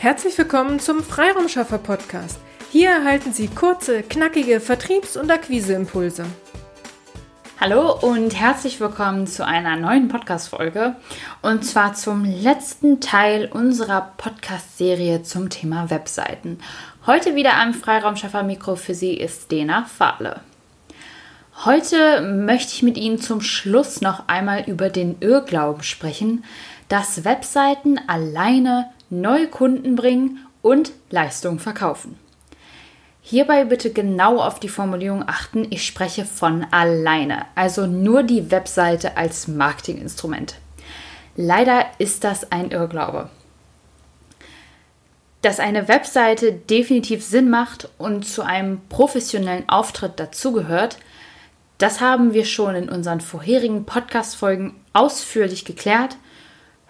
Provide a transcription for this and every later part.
Herzlich willkommen zum Freiraumschaffer Podcast. Hier erhalten Sie kurze, knackige Vertriebs- und Akquiseimpulse. Hallo und herzlich willkommen zu einer neuen Podcast-Folge und zwar zum letzten Teil unserer Podcast-Serie zum Thema Webseiten. Heute wieder am Freiraumschaffer-Mikro für Sie ist Dena Fahle. Heute möchte ich mit Ihnen zum Schluss noch einmal über den Irrglauben sprechen, dass Webseiten alleine neue Kunden bringen und Leistungen verkaufen. Hierbei bitte genau auf die Formulierung achten, ich spreche von alleine, also nur die Webseite als Marketinginstrument. Leider ist das ein Irrglaube. Dass eine Webseite definitiv Sinn macht und zu einem professionellen Auftritt dazugehört, das haben wir schon in unseren vorherigen Podcast-Folgen ausführlich geklärt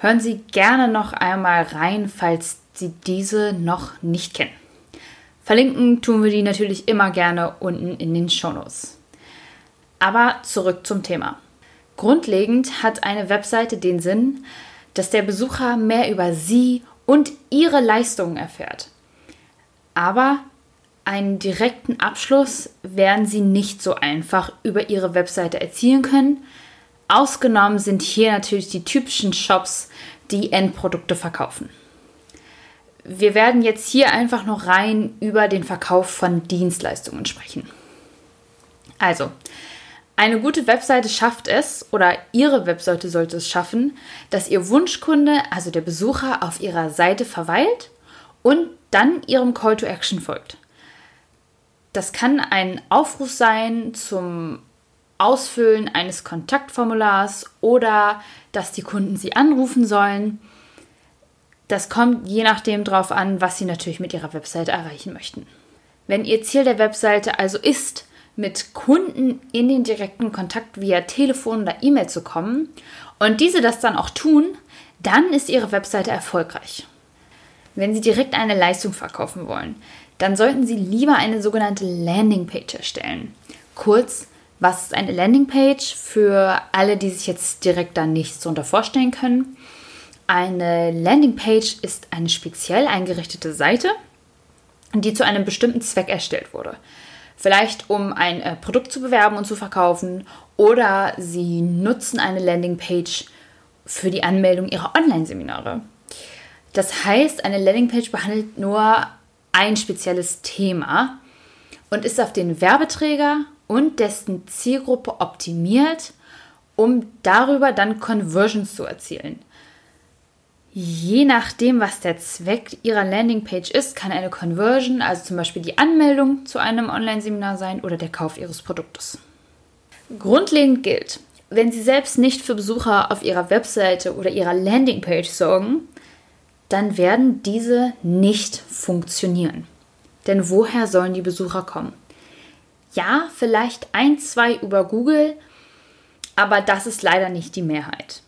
Hören Sie gerne noch einmal rein, falls Sie diese noch nicht kennen. Verlinken tun wir die natürlich immer gerne unten in den Shownotes. Aber zurück zum Thema. Grundlegend hat eine Webseite den Sinn, dass der Besucher mehr über Sie und Ihre Leistungen erfährt. Aber einen direkten Abschluss werden Sie nicht so einfach über Ihre Webseite erzielen können, Ausgenommen sind hier natürlich die typischen Shops, die Endprodukte verkaufen. Wir werden jetzt hier einfach noch rein über den Verkauf von Dienstleistungen sprechen. Also, eine gute Webseite schafft es, oder Ihre Webseite sollte es schaffen, dass Ihr Wunschkunde, also der Besucher, auf Ihrer Seite verweilt und dann Ihrem Call to Action folgt. Das kann ein Aufruf sein zum Ausfüllen eines Kontaktformulars oder dass die Kunden sie anrufen sollen. Das kommt je nachdem darauf an, was sie natürlich mit ihrer Webseite erreichen möchten. Wenn ihr Ziel der Webseite also ist, mit Kunden in den direkten Kontakt via Telefon oder E-Mail zu kommen und diese das dann auch tun, dann ist Ihre Webseite erfolgreich. Wenn Sie direkt eine Leistung verkaufen wollen, dann sollten Sie lieber eine sogenannte Landingpage erstellen. Kurz was ist eine Landingpage für alle, die sich jetzt direkt da nichts darunter vorstellen können? Eine Landingpage ist eine speziell eingerichtete Seite, die zu einem bestimmten Zweck erstellt wurde. Vielleicht um ein äh, Produkt zu bewerben und zu verkaufen oder Sie nutzen eine Landingpage für die Anmeldung Ihrer Online-Seminare. Das heißt, eine Landingpage behandelt nur ein spezielles Thema und ist auf den Werbeträger und dessen Zielgruppe optimiert, um darüber dann Conversions zu erzielen. Je nachdem, was der Zweck Ihrer Landingpage ist, kann eine Conversion, also zum Beispiel die Anmeldung zu einem Online-Seminar sein oder der Kauf Ihres Produktes. Grundlegend gilt, wenn Sie selbst nicht für Besucher auf Ihrer Webseite oder Ihrer Landingpage sorgen, dann werden diese nicht funktionieren. Denn woher sollen die Besucher kommen? Ja, vielleicht ein, zwei über Google, aber das ist leider nicht die Mehrheit.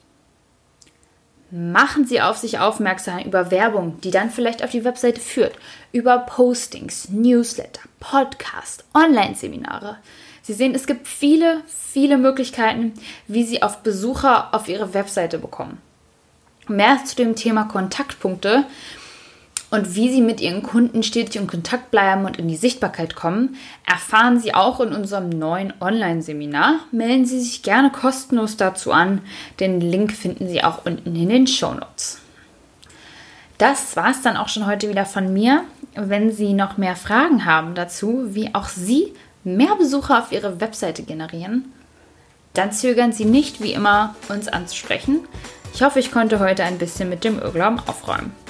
Machen Sie auf sich aufmerksam über Werbung, die dann vielleicht auf die Webseite führt, über Postings, Newsletter, Podcast, Online-Seminare. Sie sehen, es gibt viele, viele Möglichkeiten, wie Sie auf Besucher auf Ihre Webseite bekommen. Mehr zu dem Thema Kontaktpunkte und wie Sie mit Ihren Kunden stetig in Kontakt bleiben und in die Sichtbarkeit kommen, erfahren Sie auch in unserem neuen Online-Seminar. Melden Sie sich gerne kostenlos dazu an. Den Link finden Sie auch unten in den Show Notes. Das war es dann auch schon heute wieder von mir. Wenn Sie noch mehr Fragen haben dazu, wie auch Sie mehr Besucher auf Ihre Webseite generieren, dann zögern Sie nicht, wie immer, uns anzusprechen. Ich hoffe, ich konnte heute ein bisschen mit dem Irrglauben aufräumen.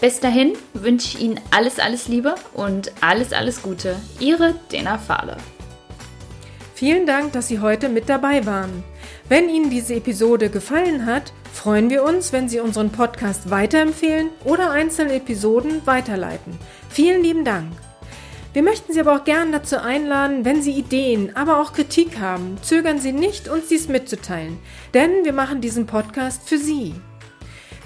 Bis dahin wünsche ich Ihnen alles, alles Liebe und alles, alles Gute. Ihre Dena Fahle. Vielen Dank, dass Sie heute mit dabei waren. Wenn Ihnen diese Episode gefallen hat, freuen wir uns, wenn Sie unseren Podcast weiterempfehlen oder einzelne Episoden weiterleiten. Vielen lieben Dank. Wir möchten Sie aber auch gern dazu einladen, wenn Sie Ideen, aber auch Kritik haben, zögern Sie nicht, uns dies mitzuteilen, denn wir machen diesen Podcast für Sie.